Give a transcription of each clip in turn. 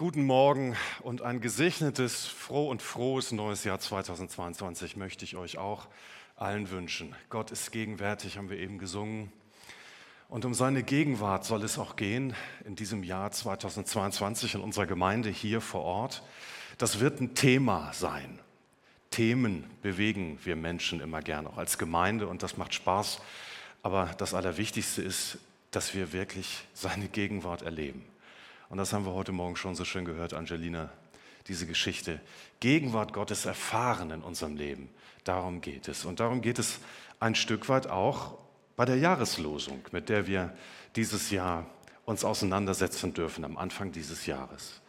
Guten Morgen und ein gesegnetes, froh und frohes neues Jahr 2022 möchte ich euch auch allen wünschen. Gott ist gegenwärtig, haben wir eben gesungen. Und um seine Gegenwart soll es auch gehen in diesem Jahr 2022 in unserer Gemeinde hier vor Ort. Das wird ein Thema sein. Themen bewegen wir Menschen immer gern, auch als Gemeinde, und das macht Spaß. Aber das Allerwichtigste ist, dass wir wirklich seine Gegenwart erleben. Und das haben wir heute Morgen schon so schön gehört, Angelina, diese Geschichte. Gegenwart Gottes erfahren in unserem Leben. Darum geht es. Und darum geht es ein Stück weit auch bei der Jahreslosung, mit der wir dieses Jahr uns auseinandersetzen dürfen am Anfang dieses Jahres.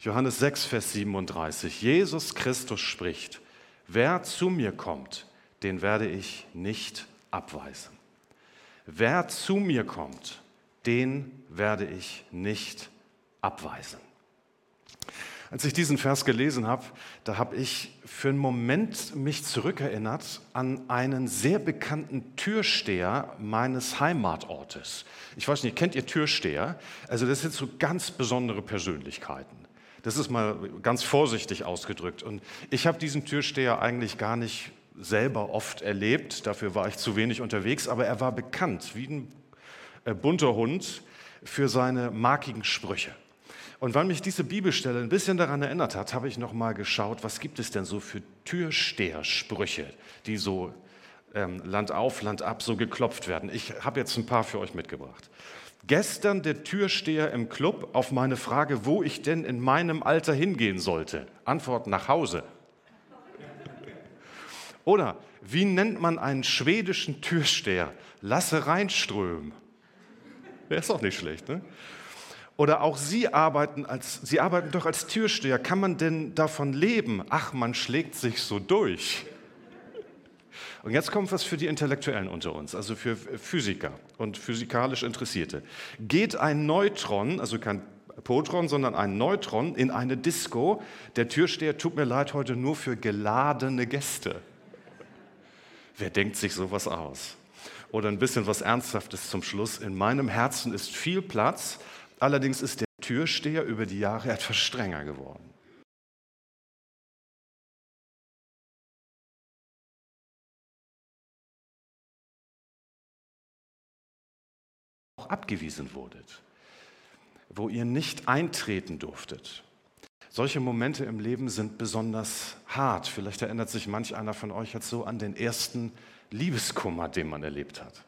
Johannes 6, Vers 37. Jesus Christus spricht, wer zu mir kommt, den werde ich nicht abweisen. Wer zu mir kommt, den werde ich nicht abweisen abweisen. Als ich diesen Vers gelesen habe, da habe ich für einen Moment mich zurückerinnert an einen sehr bekannten Türsteher meines Heimatortes. Ich weiß nicht, kennt ihr Türsteher? Also das sind so ganz besondere Persönlichkeiten. Das ist mal ganz vorsichtig ausgedrückt. Und ich habe diesen Türsteher eigentlich gar nicht selber oft erlebt, dafür war ich zu wenig unterwegs, aber er war bekannt wie ein äh, bunter Hund für seine markigen Sprüche. Und weil mich diese Bibelstelle ein bisschen daran erinnert hat, habe ich noch mal geschaut, was gibt es denn so für Türstehersprüche, die so ähm, Land auf, Land ab so geklopft werden. Ich habe jetzt ein paar für euch mitgebracht. Gestern der Türsteher im Club auf meine Frage, wo ich denn in meinem Alter hingehen sollte. Antwort nach Hause. Oder wie nennt man einen schwedischen Türsteher? Lasse reinströmen. Der ist auch nicht schlecht, ne? Oder auch Sie arbeiten, als, Sie arbeiten doch als Türsteher. Kann man denn davon leben? Ach, man schlägt sich so durch. Und jetzt kommt was für die Intellektuellen unter uns, also für Physiker und physikalisch Interessierte. Geht ein Neutron, also kein Potron, sondern ein Neutron in eine Disco, der Türsteher tut mir leid heute nur für geladene Gäste. Wer denkt sich sowas aus? Oder ein bisschen was Ernsthaftes zum Schluss. In meinem Herzen ist viel Platz, Allerdings ist der Türsteher über die Jahre etwas strenger geworden. Auch abgewiesen wurdet, wo ihr nicht eintreten durftet. Solche Momente im Leben sind besonders hart. Vielleicht erinnert sich manch einer von euch jetzt so an den ersten Liebeskummer, den man erlebt hat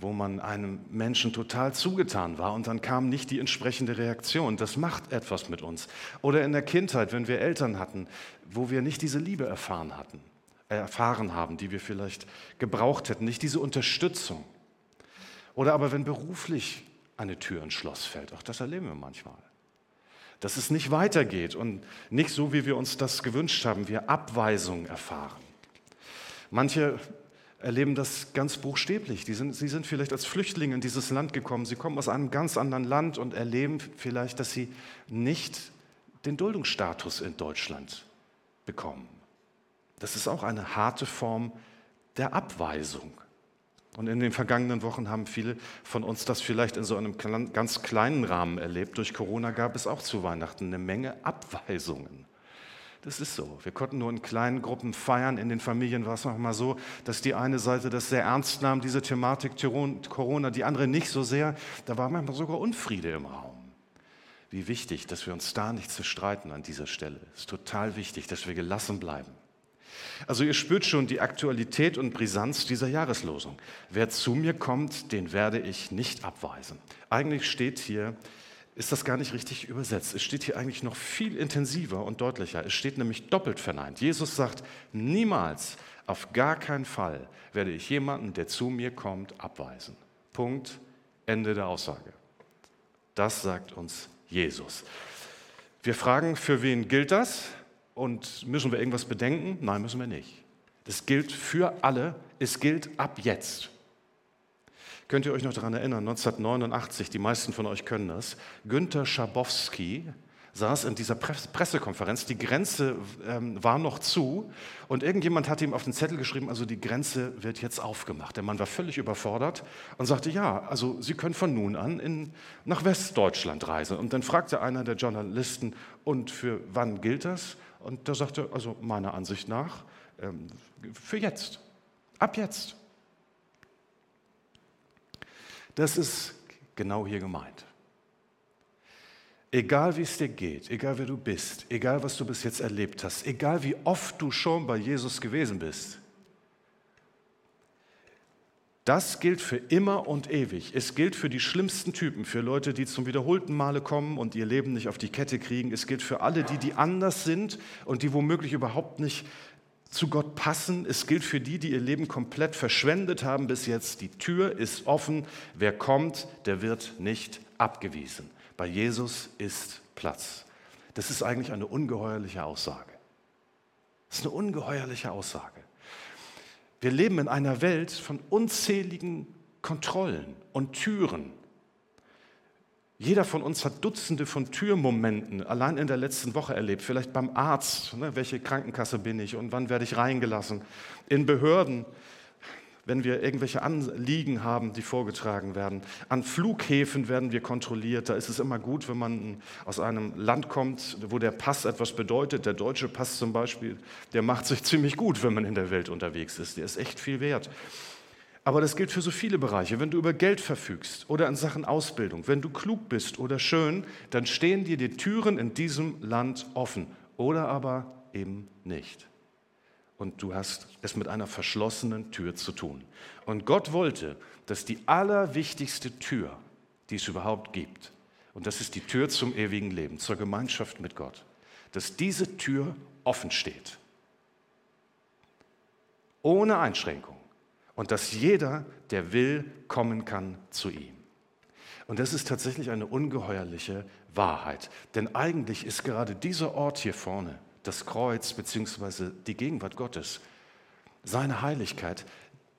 wo man einem Menschen total zugetan war und dann kam nicht die entsprechende Reaktion. Das macht etwas mit uns. Oder in der Kindheit, wenn wir Eltern hatten, wo wir nicht diese Liebe erfahren hatten, erfahren haben, die wir vielleicht gebraucht hätten, nicht diese Unterstützung. Oder aber wenn beruflich eine Tür ins Schloss fällt, auch das erleben wir manchmal. Dass es nicht weitergeht und nicht so, wie wir uns das gewünscht haben, wir Abweisung erfahren. Manche erleben das ganz buchstäblich. Sind, sie sind vielleicht als Flüchtlinge in dieses Land gekommen. Sie kommen aus einem ganz anderen Land und erleben vielleicht, dass sie nicht den Duldungsstatus in Deutschland bekommen. Das ist auch eine harte Form der Abweisung. Und in den vergangenen Wochen haben viele von uns das vielleicht in so einem ganz kleinen Rahmen erlebt. Durch Corona gab es auch zu Weihnachten eine Menge Abweisungen. Das ist so. Wir konnten nur in kleinen Gruppen feiern. In den Familien war es manchmal so, dass die eine Seite das sehr ernst nahm, diese Thematik Corona, die andere nicht so sehr. Da war manchmal sogar Unfriede im Raum. Wie wichtig, dass wir uns da nicht zerstreiten an dieser Stelle. Es ist total wichtig, dass wir gelassen bleiben. Also ihr spürt schon die Aktualität und Brisanz dieser Jahreslosung. Wer zu mir kommt, den werde ich nicht abweisen. Eigentlich steht hier, ist das gar nicht richtig übersetzt. Es steht hier eigentlich noch viel intensiver und deutlicher. Es steht nämlich doppelt verneint. Jesus sagt, niemals, auf gar keinen Fall werde ich jemanden, der zu mir kommt, abweisen. Punkt, Ende der Aussage. Das sagt uns Jesus. Wir fragen, für wen gilt das? Und müssen wir irgendwas bedenken? Nein, müssen wir nicht. Das gilt für alle. Es gilt ab jetzt. Könnt ihr euch noch daran erinnern, 1989, die meisten von euch können das, Günter Schabowski saß in dieser Pressekonferenz. Die Grenze ähm, war noch zu und irgendjemand hatte ihm auf den Zettel geschrieben, also die Grenze wird jetzt aufgemacht. Der Mann war völlig überfordert und sagte, ja, also Sie können von nun an in, nach Westdeutschland reisen. Und dann fragte einer der Journalisten, und für wann gilt das? Und der sagte, also meiner Ansicht nach, ähm, für jetzt, ab jetzt. Das ist genau hier gemeint. Egal wie es dir geht, egal wer du bist, egal was du bis jetzt erlebt hast, egal wie oft du schon bei Jesus gewesen bist, das gilt für immer und ewig. Es gilt für die schlimmsten Typen, für Leute, die zum wiederholten Male kommen und ihr Leben nicht auf die Kette kriegen. Es gilt für alle, die, die anders sind und die womöglich überhaupt nicht zu Gott passen. Es gilt für die, die ihr Leben komplett verschwendet haben bis jetzt. Die Tür ist offen. Wer kommt, der wird nicht abgewiesen. Bei Jesus ist Platz. Das ist eigentlich eine ungeheuerliche Aussage. Das ist eine ungeheuerliche Aussage. Wir leben in einer Welt von unzähligen Kontrollen und Türen. Jeder von uns hat Dutzende von Türmomenten allein in der letzten Woche erlebt. Vielleicht beim Arzt, ne, welche Krankenkasse bin ich und wann werde ich reingelassen. In Behörden, wenn wir irgendwelche Anliegen haben, die vorgetragen werden. An Flughäfen werden wir kontrolliert. Da ist es immer gut, wenn man aus einem Land kommt, wo der Pass etwas bedeutet. Der deutsche Pass zum Beispiel, der macht sich ziemlich gut, wenn man in der Welt unterwegs ist. Der ist echt viel wert. Aber das gilt für so viele Bereiche. Wenn du über Geld verfügst oder in Sachen Ausbildung, wenn du klug bist oder schön, dann stehen dir die Türen in diesem Land offen oder aber eben nicht und du hast es mit einer verschlossenen Tür zu tun. Und Gott wollte, dass die allerwichtigste Tür, die es überhaupt gibt, und das ist die Tür zum ewigen Leben, zur Gemeinschaft mit Gott, dass diese Tür offen steht. Ohne Einschränkung. Und dass jeder, der will, kommen kann zu ihm. Und das ist tatsächlich eine ungeheuerliche Wahrheit. Denn eigentlich ist gerade dieser Ort hier vorne, das Kreuz bzw. die Gegenwart Gottes, seine Heiligkeit.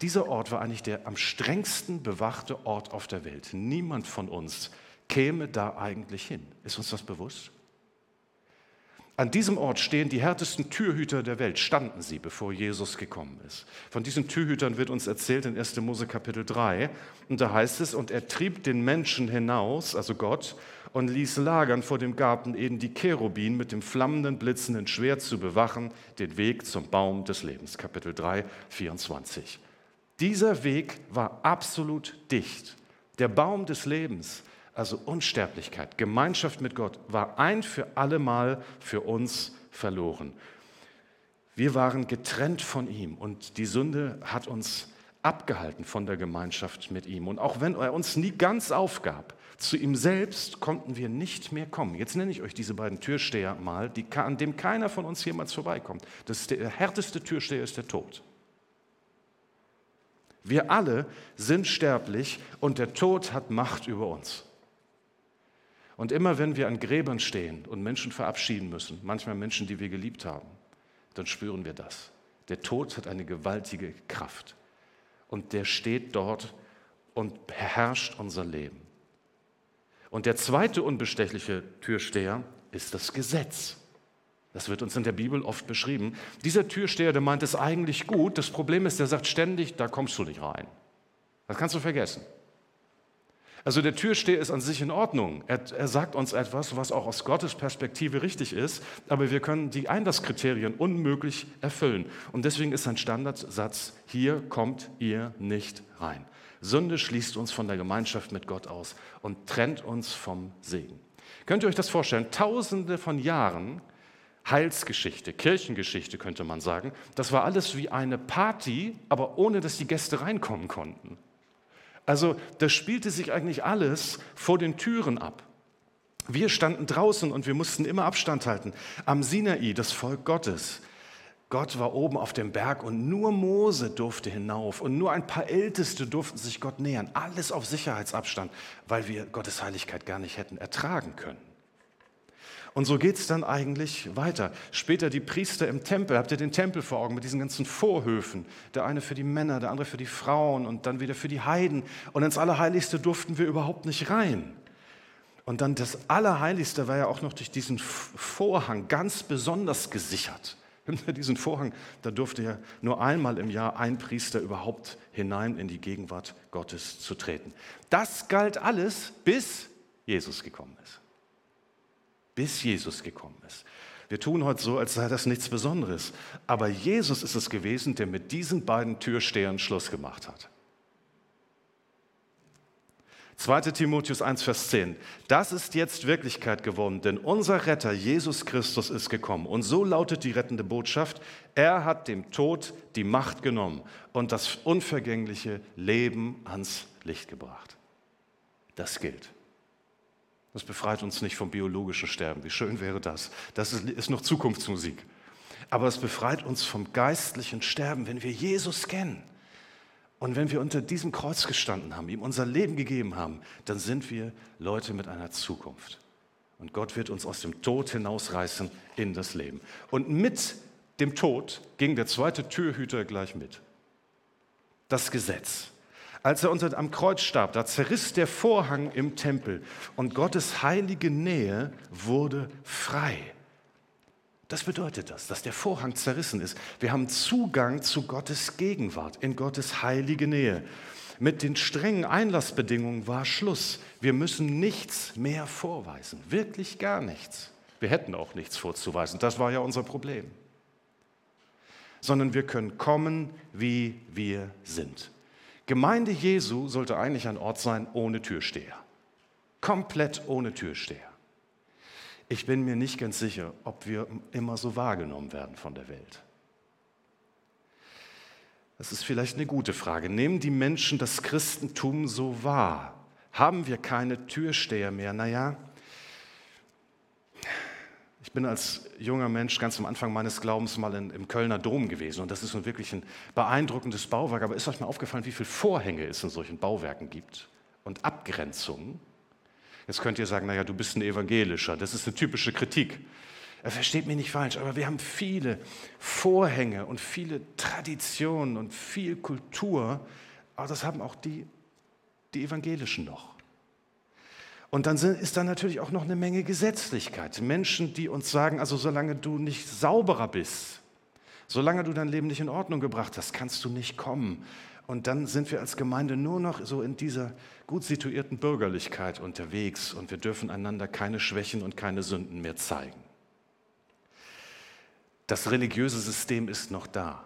Dieser Ort war eigentlich der am strengsten bewachte Ort auf der Welt. Niemand von uns käme da eigentlich hin. Ist uns das bewusst? An diesem Ort stehen die härtesten Türhüter der Welt, standen sie, bevor Jesus gekommen ist. Von diesen Türhütern wird uns erzählt in 1. Mose Kapitel 3. Und da heißt es, und er trieb den Menschen hinaus, also Gott, und ließ lagern vor dem Garten Eden die Cherubin mit dem flammenden, blitzenden Schwert zu bewachen, den Weg zum Baum des Lebens. Kapitel 3, 24. Dieser Weg war absolut dicht. Der Baum des Lebens also Unsterblichkeit, Gemeinschaft mit Gott, war ein für allemal für uns verloren. Wir waren getrennt von ihm und die Sünde hat uns abgehalten von der Gemeinschaft mit ihm. Und auch wenn er uns nie ganz aufgab, zu ihm selbst konnten wir nicht mehr kommen. Jetzt nenne ich euch diese beiden Türsteher mal, die, an dem keiner von uns jemals vorbeikommt. Das der härteste Türsteher ist der Tod. Wir alle sind sterblich und der Tod hat Macht über uns. Und immer wenn wir an Gräbern stehen und Menschen verabschieden müssen, manchmal Menschen, die wir geliebt haben, dann spüren wir das. Der Tod hat eine gewaltige Kraft. Und der steht dort und beherrscht unser Leben. Und der zweite unbestechliche Türsteher ist das Gesetz. Das wird uns in der Bibel oft beschrieben. Dieser Türsteher, der meint es eigentlich gut. Das Problem ist, der sagt ständig, da kommst du nicht rein. Das kannst du vergessen. Also der Türsteher ist an sich in Ordnung. Er, er, sagt uns etwas, was auch aus Gottes Perspektive richtig ist, aber wir können die Einlasskriterien unmöglich erfüllen. Und deswegen ist ein Standardsatz, hier kommt ihr nicht rein. Sünde schließt uns von der Gemeinschaft mit Gott aus und trennt uns vom Segen. Könnt ihr euch das vorstellen? Tausende von Jahren Heilsgeschichte, Kirchengeschichte könnte man sagen. Das war alles wie eine Party, aber ohne dass die Gäste reinkommen konnten. Also das spielte sich eigentlich alles vor den Türen ab. Wir standen draußen und wir mussten immer Abstand halten. Am Sinai, das Volk Gottes. Gott war oben auf dem Berg und nur Mose durfte hinauf und nur ein paar Älteste durften sich Gott nähern. Alles auf Sicherheitsabstand, weil wir Gottes Heiligkeit gar nicht hätten ertragen können. Und so geht es dann eigentlich weiter. Später die Priester im Tempel, habt ihr den Tempel vor Augen mit diesen ganzen Vorhöfen? Der eine für die Männer, der andere für die Frauen und dann wieder für die Heiden. Und ins Allerheiligste durften wir überhaupt nicht rein. Und dann das Allerheiligste war ja auch noch durch diesen Vorhang ganz besonders gesichert. Diesen Vorhang, da durfte ja nur einmal im Jahr ein Priester überhaupt hinein in die Gegenwart Gottes zu treten. Das galt alles, bis Jesus gekommen ist. Bis Jesus gekommen ist. Wir tun heute so, als sei das nichts Besonderes. Aber Jesus ist es gewesen, der mit diesen beiden Türstehern Schluss gemacht hat. 2. Timotheus 1, Vers 10. Das ist jetzt Wirklichkeit geworden, denn unser Retter Jesus Christus ist gekommen. Und so lautet die rettende Botschaft, er hat dem Tod die Macht genommen und das unvergängliche Leben ans Licht gebracht. Das gilt. Das befreit uns nicht vom biologischen Sterben. Wie schön wäre das? Das ist noch Zukunftsmusik. Aber es befreit uns vom geistlichen Sterben, wenn wir Jesus kennen. Und wenn wir unter diesem Kreuz gestanden haben, ihm unser Leben gegeben haben, dann sind wir Leute mit einer Zukunft. Und Gott wird uns aus dem Tod hinausreißen in das Leben. Und mit dem Tod ging der zweite Türhüter gleich mit. Das Gesetz. Als er unter, am Kreuz starb, da zerriss der Vorhang im Tempel und Gottes heilige Nähe wurde frei. Das bedeutet das, dass der Vorhang zerrissen ist. Wir haben Zugang zu Gottes Gegenwart, in Gottes heilige Nähe. Mit den strengen Einlassbedingungen war Schluss. Wir müssen nichts mehr vorweisen, wirklich gar nichts. Wir hätten auch nichts vorzuweisen, das war ja unser Problem. Sondern wir können kommen, wie wir sind. Gemeinde Jesu sollte eigentlich ein Ort sein ohne Türsteher. Komplett ohne Türsteher. Ich bin mir nicht ganz sicher, ob wir immer so wahrgenommen werden von der Welt. Das ist vielleicht eine gute Frage. Nehmen die Menschen das Christentum so wahr? Haben wir keine Türsteher mehr? Naja, ich bin als junger Mensch ganz am Anfang meines Glaubens mal in, im Kölner Dom gewesen und das ist nun wirklich ein beeindruckendes Bauwerk. Aber ist euch mal aufgefallen, wie viele Vorhänge es in solchen Bauwerken gibt und Abgrenzungen? Jetzt könnt ihr sagen, naja, du bist ein Evangelischer. Das ist eine typische Kritik. Er versteht mich nicht falsch, aber wir haben viele Vorhänge und viele Traditionen und viel Kultur, aber das haben auch die, die Evangelischen noch. Und dann ist da natürlich auch noch eine Menge Gesetzlichkeit. Menschen, die uns sagen, also solange du nicht sauberer bist, solange du dein Leben nicht in Ordnung gebracht hast, kannst du nicht kommen. Und dann sind wir als Gemeinde nur noch so in dieser gut situierten Bürgerlichkeit unterwegs und wir dürfen einander keine Schwächen und keine Sünden mehr zeigen. Das religiöse System ist noch da.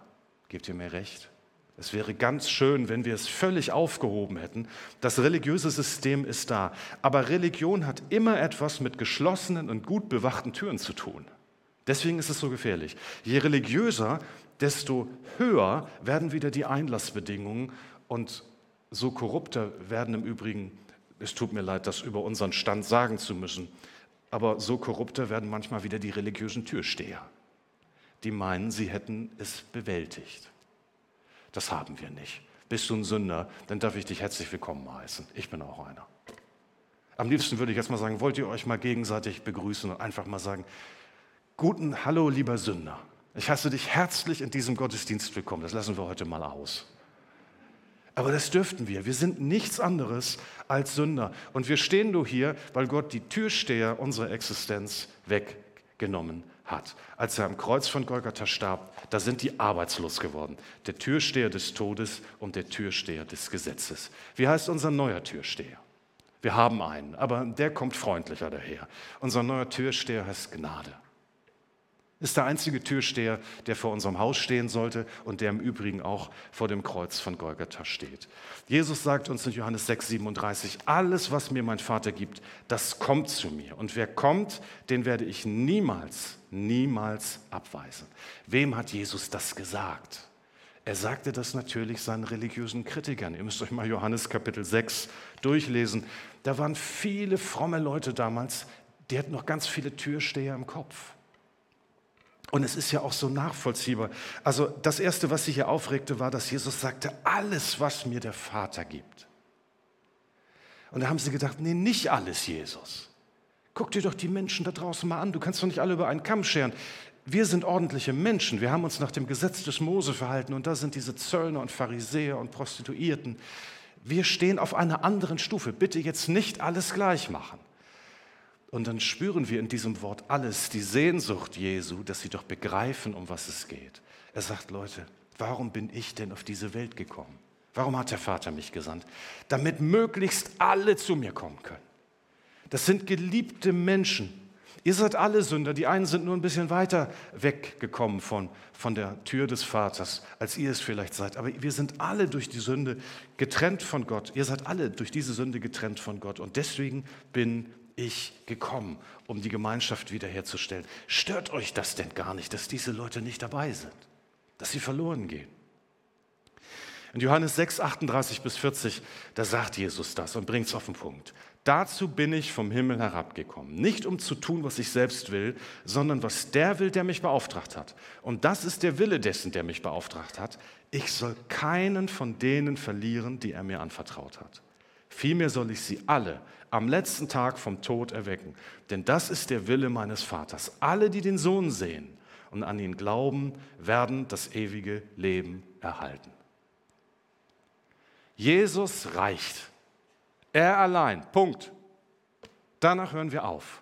Gebt ihr mir recht? Es wäre ganz schön, wenn wir es völlig aufgehoben hätten. Das religiöse System ist da. Aber Religion hat immer etwas mit geschlossenen und gut bewachten Türen zu tun. Deswegen ist es so gefährlich. Je religiöser, desto höher werden wieder die Einlassbedingungen und so korrupter werden im Übrigen, es tut mir leid, das über unseren Stand sagen zu müssen, aber so korrupter werden manchmal wieder die religiösen Türsteher, die meinen, sie hätten es bewältigt. Das haben wir nicht. Bist du ein Sünder, dann darf ich dich herzlich willkommen heißen. Ich bin auch einer. Am liebsten würde ich jetzt mal sagen, wollt ihr euch mal gegenseitig begrüßen und einfach mal sagen, guten Hallo, lieber Sünder. Ich heiße dich herzlich in diesem Gottesdienst willkommen. Das lassen wir heute mal aus. Aber das dürften wir. Wir sind nichts anderes als Sünder. Und wir stehen nur hier, weil Gott die Türsteher unserer Existenz weggenommen hat. Als er am Kreuz von Golgatha starb, da sind die arbeitslos geworden. Der Türsteher des Todes und der Türsteher des Gesetzes. Wie heißt unser neuer Türsteher? Wir haben einen, aber der kommt freundlicher daher. Unser neuer Türsteher heißt Gnade ist der einzige Türsteher, der vor unserem Haus stehen sollte und der im Übrigen auch vor dem Kreuz von Golgatha steht. Jesus sagt uns in Johannes 6, 37, alles, was mir mein Vater gibt, das kommt zu mir. Und wer kommt, den werde ich niemals, niemals abweisen. Wem hat Jesus das gesagt? Er sagte das natürlich seinen religiösen Kritikern. Ihr müsst euch mal Johannes Kapitel 6 durchlesen. Da waren viele fromme Leute damals, die hatten noch ganz viele Türsteher im Kopf. Und es ist ja auch so nachvollziehbar. Also das Erste, was sich hier aufregte, war, dass Jesus sagte, alles, was mir der Vater gibt. Und da haben sie gedacht, nee, nicht alles, Jesus. Guck dir doch die Menschen da draußen mal an. Du kannst doch nicht alle über einen Kamm scheren. Wir sind ordentliche Menschen. Wir haben uns nach dem Gesetz des Mose verhalten. Und da sind diese Zöllner und Pharisäer und Prostituierten. Wir stehen auf einer anderen Stufe. Bitte jetzt nicht alles gleich machen. Und dann spüren wir in diesem Wort alles, die Sehnsucht Jesu, dass sie doch begreifen, um was es geht. Er sagt, Leute, warum bin ich denn auf diese Welt gekommen? Warum hat der Vater mich gesandt? Damit möglichst alle zu mir kommen können. Das sind geliebte Menschen. Ihr seid alle Sünder. Die einen sind nur ein bisschen weiter weggekommen von, von der Tür des Vaters, als ihr es vielleicht seid. Aber wir sind alle durch die Sünde getrennt von Gott. Ihr seid alle durch diese Sünde getrennt von Gott. Und deswegen bin ich gekommen, um die Gemeinschaft wiederherzustellen. Stört euch das denn gar nicht, dass diese Leute nicht dabei sind? Dass sie verloren gehen? In Johannes 6, 38 bis 40, da sagt Jesus das und bringt es auf den Punkt. Dazu bin ich vom Himmel herabgekommen, nicht um zu tun, was ich selbst will, sondern was der will, der mich beauftragt hat. Und das ist der Wille dessen, der mich beauftragt hat. Ich soll keinen von denen verlieren, die er mir anvertraut hat. Vielmehr soll ich sie alle am letzten Tag vom Tod erwecken. Denn das ist der Wille meines Vaters. Alle, die den Sohn sehen und an ihn glauben, werden das ewige Leben erhalten. Jesus reicht. Er allein. Punkt. Danach hören wir auf.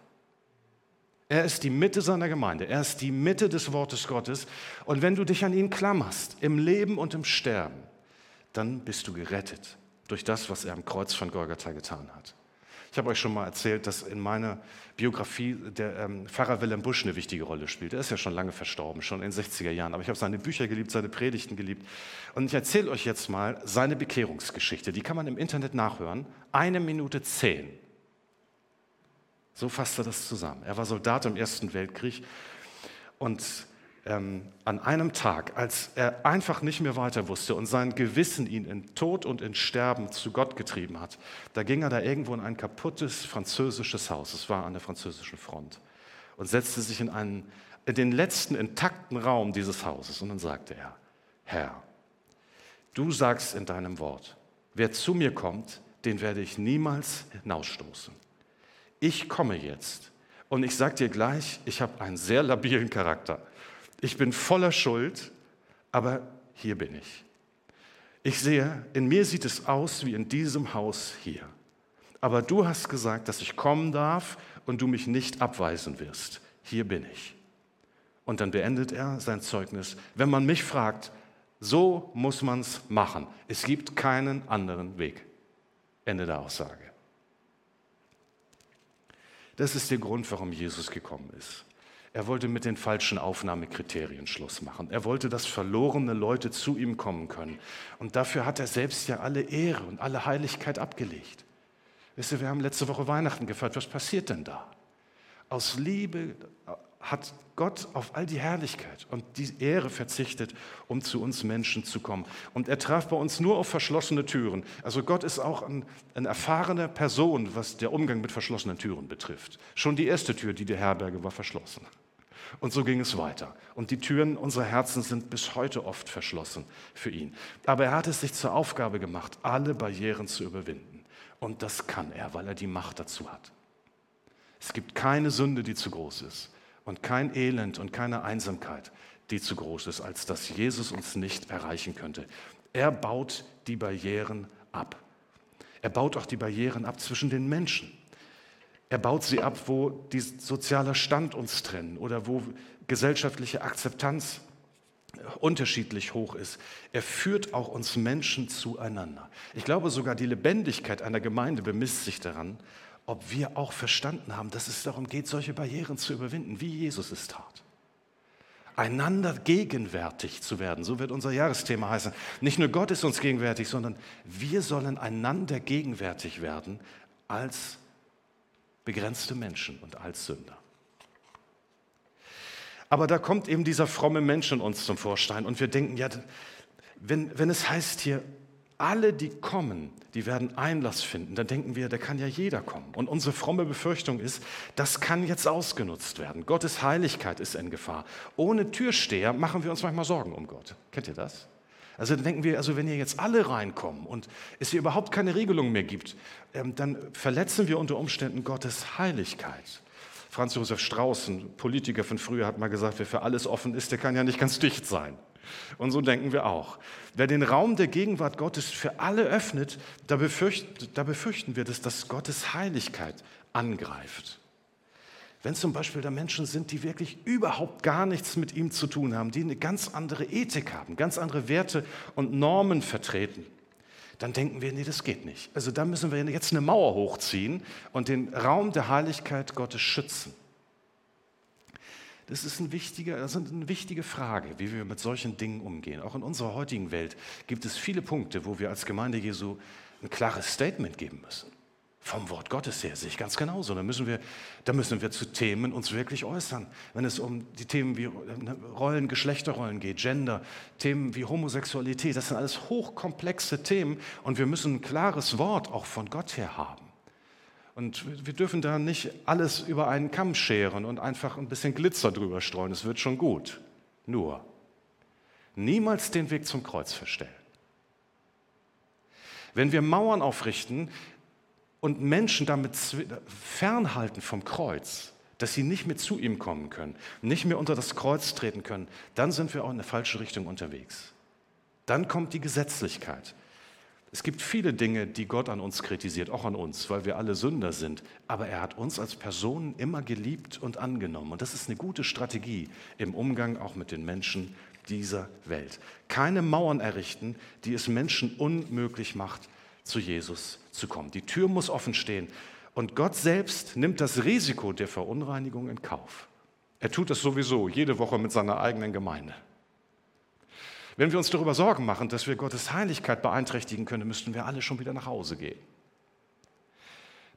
Er ist die Mitte seiner Gemeinde. Er ist die Mitte des Wortes Gottes. Und wenn du dich an ihn klammerst, im Leben und im Sterben, dann bist du gerettet durch das, was er am Kreuz von Golgatha getan hat. Ich habe euch schon mal erzählt, dass in meiner Biografie der ähm, Pfarrer Willem Busch eine wichtige Rolle spielt. Er ist ja schon lange verstorben, schon in den 60er Jahren. Aber ich habe seine Bücher geliebt, seine Predigten geliebt. Und ich erzähle euch jetzt mal seine Bekehrungsgeschichte. Die kann man im Internet nachhören. Eine Minute zehn. So fasst er das zusammen. Er war Soldat im Ersten Weltkrieg und ähm, an einem Tag, als er einfach nicht mehr weiter wusste und sein Gewissen ihn in Tod und in Sterben zu Gott getrieben hat, da ging er da irgendwo in ein kaputtes französisches Haus, es war an der französischen Front, und setzte sich in, einen, in den letzten intakten Raum dieses Hauses und dann sagte er, Herr, du sagst in deinem Wort, wer zu mir kommt, den werde ich niemals hinausstoßen. Ich komme jetzt und ich sage dir gleich, ich habe einen sehr labilen Charakter. Ich bin voller Schuld, aber hier bin ich. Ich sehe, in mir sieht es aus wie in diesem Haus hier. Aber du hast gesagt, dass ich kommen darf und du mich nicht abweisen wirst. Hier bin ich. Und dann beendet er sein Zeugnis. Wenn man mich fragt, so muss man es machen. Es gibt keinen anderen Weg. Ende der Aussage. Das ist der Grund, warum Jesus gekommen ist. Er wollte mit den falschen Aufnahmekriterien Schluss machen. Er wollte, dass verlorene Leute zu ihm kommen können. Und dafür hat er selbst ja alle Ehre und alle Heiligkeit abgelegt. Wisst ihr, wir haben letzte Woche Weihnachten gefeiert. Was passiert denn da? Aus Liebe hat Gott auf all die Herrlichkeit und die Ehre verzichtet, um zu uns Menschen zu kommen. Und er traf bei uns nur auf verschlossene Türen. Also Gott ist auch ein, eine erfahrene Person, was der Umgang mit verschlossenen Türen betrifft. Schon die erste Tür, die die Herberge war, verschlossen. Und so ging es weiter. Und die Türen unserer Herzen sind bis heute oft verschlossen für ihn. Aber er hat es sich zur Aufgabe gemacht, alle Barrieren zu überwinden. Und das kann er, weil er die Macht dazu hat. Es gibt keine Sünde, die zu groß ist. Und kein Elend und keine Einsamkeit, die zu groß ist, als dass Jesus uns nicht erreichen könnte. Er baut die Barrieren ab. Er baut auch die Barrieren ab zwischen den Menschen. Er baut sie ab, wo die sozialer Stand uns trennen oder wo gesellschaftliche Akzeptanz unterschiedlich hoch ist. Er führt auch uns Menschen zueinander. Ich glaube sogar, die Lebendigkeit einer Gemeinde bemisst sich daran, ob wir auch verstanden haben, dass es darum geht, solche Barrieren zu überwinden, wie Jesus es tat. Einander gegenwärtig zu werden, so wird unser Jahresthema heißen. Nicht nur Gott ist uns gegenwärtig, sondern wir sollen einander gegenwärtig werden als begrenzte Menschen und als Sünder. Aber da kommt eben dieser fromme Mensch in uns zum Vorschein und wir denken, ja, wenn, wenn es heißt hier, alle, die kommen, die werden Einlass finden, dann denken wir, da kann ja jeder kommen. Und unsere fromme Befürchtung ist, das kann jetzt ausgenutzt werden. Gottes Heiligkeit ist in Gefahr. Ohne Türsteher machen wir uns manchmal Sorgen um Gott. Kennt ihr das? Also dann denken wir, also wenn hier jetzt alle reinkommen und es hier überhaupt keine Regelung mehr gibt, ähm, dann verletzen wir unter Umständen Gottes Heiligkeit. Franz Josef Strauß, ein Politiker von früher, hat mal gesagt, wer für alles offen ist, der kann ja nicht ganz dicht sein. Und so denken wir auch. Wer den Raum der Gegenwart Gottes für alle öffnet, da, befürcht, da befürchten wir, dass das Gottes Heiligkeit angreift. Wenn zum Beispiel da Menschen sind, die wirklich überhaupt gar nichts mit ihm zu tun haben, die eine ganz andere Ethik haben, ganz andere Werte und Normen vertreten, dann denken wir, nee, das geht nicht. Also da müssen wir jetzt eine Mauer hochziehen und den Raum der Heiligkeit Gottes schützen. Das ist, ein wichtiger, das ist eine wichtige Frage, wie wir mit solchen Dingen umgehen. Auch in unserer heutigen Welt gibt es viele Punkte, wo wir als Gemeinde Jesu ein klares Statement geben müssen. Vom Wort Gottes her sehe ich ganz genauso. Da müssen, wir, da müssen wir zu Themen uns wirklich äußern. Wenn es um die Themen wie ne, Rollen, Geschlechterrollen geht, Gender, Themen wie Homosexualität, das sind alles hochkomplexe Themen und wir müssen ein klares Wort auch von Gott her haben. Und wir dürfen da nicht alles über einen Kamm scheren und einfach ein bisschen Glitzer drüber streuen. Es wird schon gut. Nur niemals den Weg zum Kreuz verstellen. Wenn wir Mauern aufrichten und Menschen damit fernhalten vom Kreuz, dass sie nicht mehr zu ihm kommen können, nicht mehr unter das Kreuz treten können, dann sind wir auch in eine falsche Richtung unterwegs. Dann kommt die Gesetzlichkeit. Es gibt viele Dinge, die Gott an uns kritisiert, auch an uns, weil wir alle Sünder sind. Aber er hat uns als Personen immer geliebt und angenommen. Und das ist eine gute Strategie im Umgang auch mit den Menschen dieser Welt. Keine Mauern errichten, die es Menschen unmöglich macht, zu Jesus zu kommen. Die Tür muss offen stehen. Und Gott selbst nimmt das Risiko der Verunreinigung in Kauf. Er tut das sowieso jede Woche mit seiner eigenen Gemeinde. Wenn wir uns darüber Sorgen machen, dass wir Gottes Heiligkeit beeinträchtigen können, müssten wir alle schon wieder nach Hause gehen.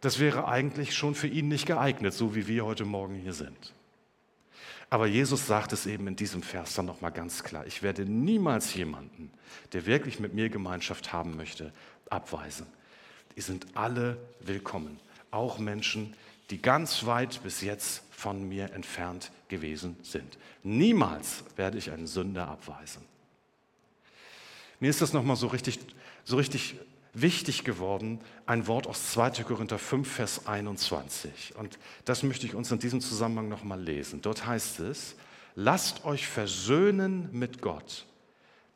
Das wäre eigentlich schon für ihn nicht geeignet, so wie wir heute Morgen hier sind. Aber Jesus sagt es eben in diesem Vers dann nochmal ganz klar. Ich werde niemals jemanden, der wirklich mit mir Gemeinschaft haben möchte, abweisen. Die sind alle willkommen. Auch Menschen, die ganz weit bis jetzt von mir entfernt gewesen sind. Niemals werde ich einen Sünder abweisen. Mir ist das nochmal so richtig, so richtig wichtig geworden, ein Wort aus 2. Korinther 5, Vers 21. Und das möchte ich uns in diesem Zusammenhang nochmal lesen. Dort heißt es, lasst euch versöhnen mit Gott.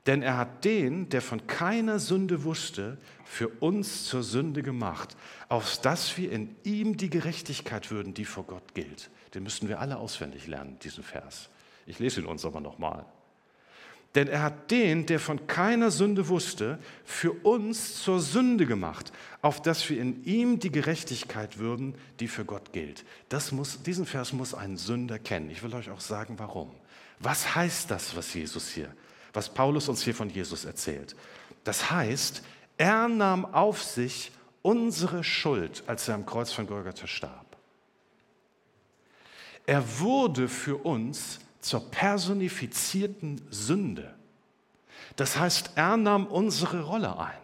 Denn er hat den, der von keiner Sünde wusste, für uns zur Sünde gemacht, auf dass wir in ihm die Gerechtigkeit würden, die vor Gott gilt. Den müssten wir alle auswendig lernen, diesen Vers. Ich lese ihn uns aber nochmal. Denn er hat den, der von keiner Sünde wusste, für uns zur Sünde gemacht, auf dass wir in ihm die Gerechtigkeit würden, die für Gott gilt. Das muss, diesen Vers muss ein Sünder kennen. Ich will euch auch sagen, warum. Was heißt das, was Jesus hier, was Paulus uns hier von Jesus erzählt? Das heißt, er nahm auf sich unsere Schuld, als er am Kreuz von Golgatha starb. Er wurde für uns zur personifizierten Sünde. Das heißt, er nahm unsere Rolle ein.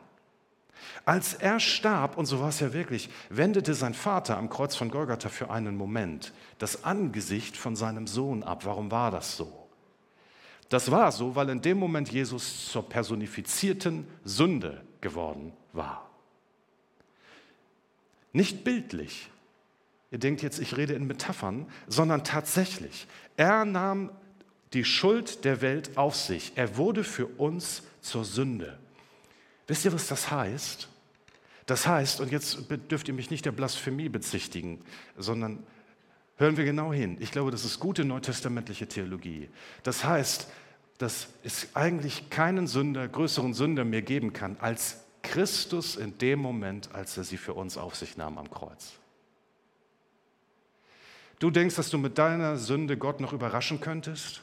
Als er starb, und so war es ja wirklich, wendete sein Vater am Kreuz von Golgatha für einen Moment das Angesicht von seinem Sohn ab. Warum war das so? Das war so, weil in dem Moment Jesus zur personifizierten Sünde geworden war. Nicht bildlich, Ihr denkt jetzt, ich rede in Metaphern, sondern tatsächlich. Er nahm die Schuld der Welt auf sich. Er wurde für uns zur Sünde. Wisst ihr, was das heißt? Das heißt, und jetzt dürft ihr mich nicht der Blasphemie bezichtigen, sondern hören wir genau hin. Ich glaube, das ist gute neutestamentliche Theologie. Das heißt, dass es eigentlich keinen Sünder, größeren Sünder mehr geben kann als Christus in dem Moment, als er sie für uns auf sich nahm am Kreuz. Du denkst, dass du mit deiner Sünde Gott noch überraschen könntest?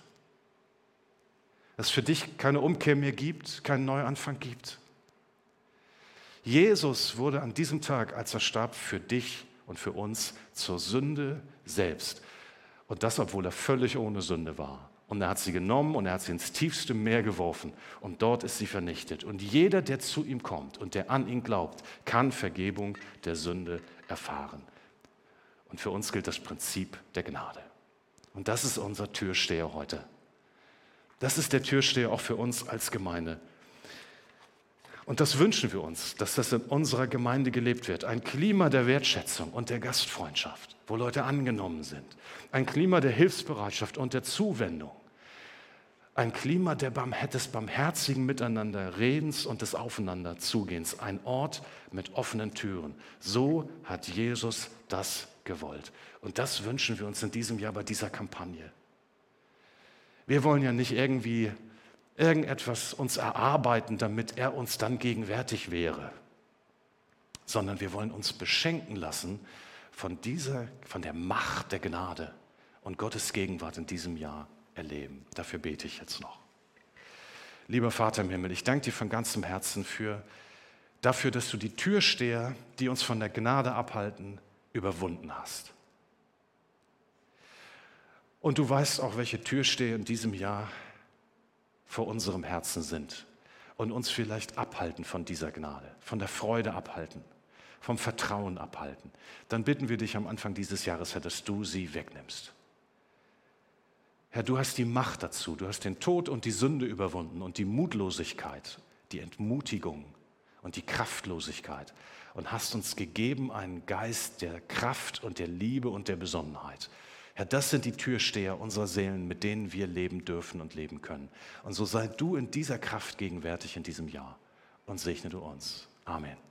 Dass es für dich keine Umkehr mehr gibt, keinen Neuanfang gibt? Jesus wurde an diesem Tag, als er starb, für dich und für uns zur Sünde selbst. Und das, obwohl er völlig ohne Sünde war. Und er hat sie genommen und er hat sie ins tiefste Meer geworfen. Und dort ist sie vernichtet. Und jeder, der zu ihm kommt und der an ihn glaubt, kann Vergebung der Sünde erfahren. Und für uns gilt das Prinzip der Gnade. Und das ist unser Türsteher heute. Das ist der Türsteher auch für uns als Gemeinde. Und das wünschen wir uns, dass das in unserer Gemeinde gelebt wird. Ein Klima der Wertschätzung und der Gastfreundschaft, wo Leute angenommen sind. Ein Klima der Hilfsbereitschaft und der Zuwendung. Ein Klima der Barm des barmherzigen Miteinander, Redens und des Aufeinanderzugehens. Ein Ort mit offenen Türen. So hat Jesus das gewollt. Und das wünschen wir uns in diesem Jahr bei dieser Kampagne. Wir wollen ja nicht irgendwie irgendetwas uns erarbeiten, damit er uns dann gegenwärtig wäre, sondern wir wollen uns beschenken lassen von dieser, von der Macht der Gnade und Gottes Gegenwart in diesem Jahr erleben. Dafür bete ich jetzt noch. Lieber Vater im Himmel, ich danke dir von ganzem Herzen für, dafür, dass du die Türsteher, die uns von der Gnade abhalten, überwunden hast. Und du weißt auch, welche Türsteher in diesem Jahr vor unserem Herzen sind und uns vielleicht abhalten von dieser Gnade, von der Freude abhalten, vom Vertrauen abhalten. Dann bitten wir dich am Anfang dieses Jahres, Herr, dass du sie wegnimmst. Herr, du hast die Macht dazu. Du hast den Tod und die Sünde überwunden und die Mutlosigkeit, die Entmutigung und die Kraftlosigkeit und hast uns gegeben einen Geist der Kraft und der Liebe und der Besonnenheit. Herr, das sind die Türsteher unserer Seelen, mit denen wir leben dürfen und leben können. Und so sei du in dieser Kraft gegenwärtig in diesem Jahr und segne du uns. Amen.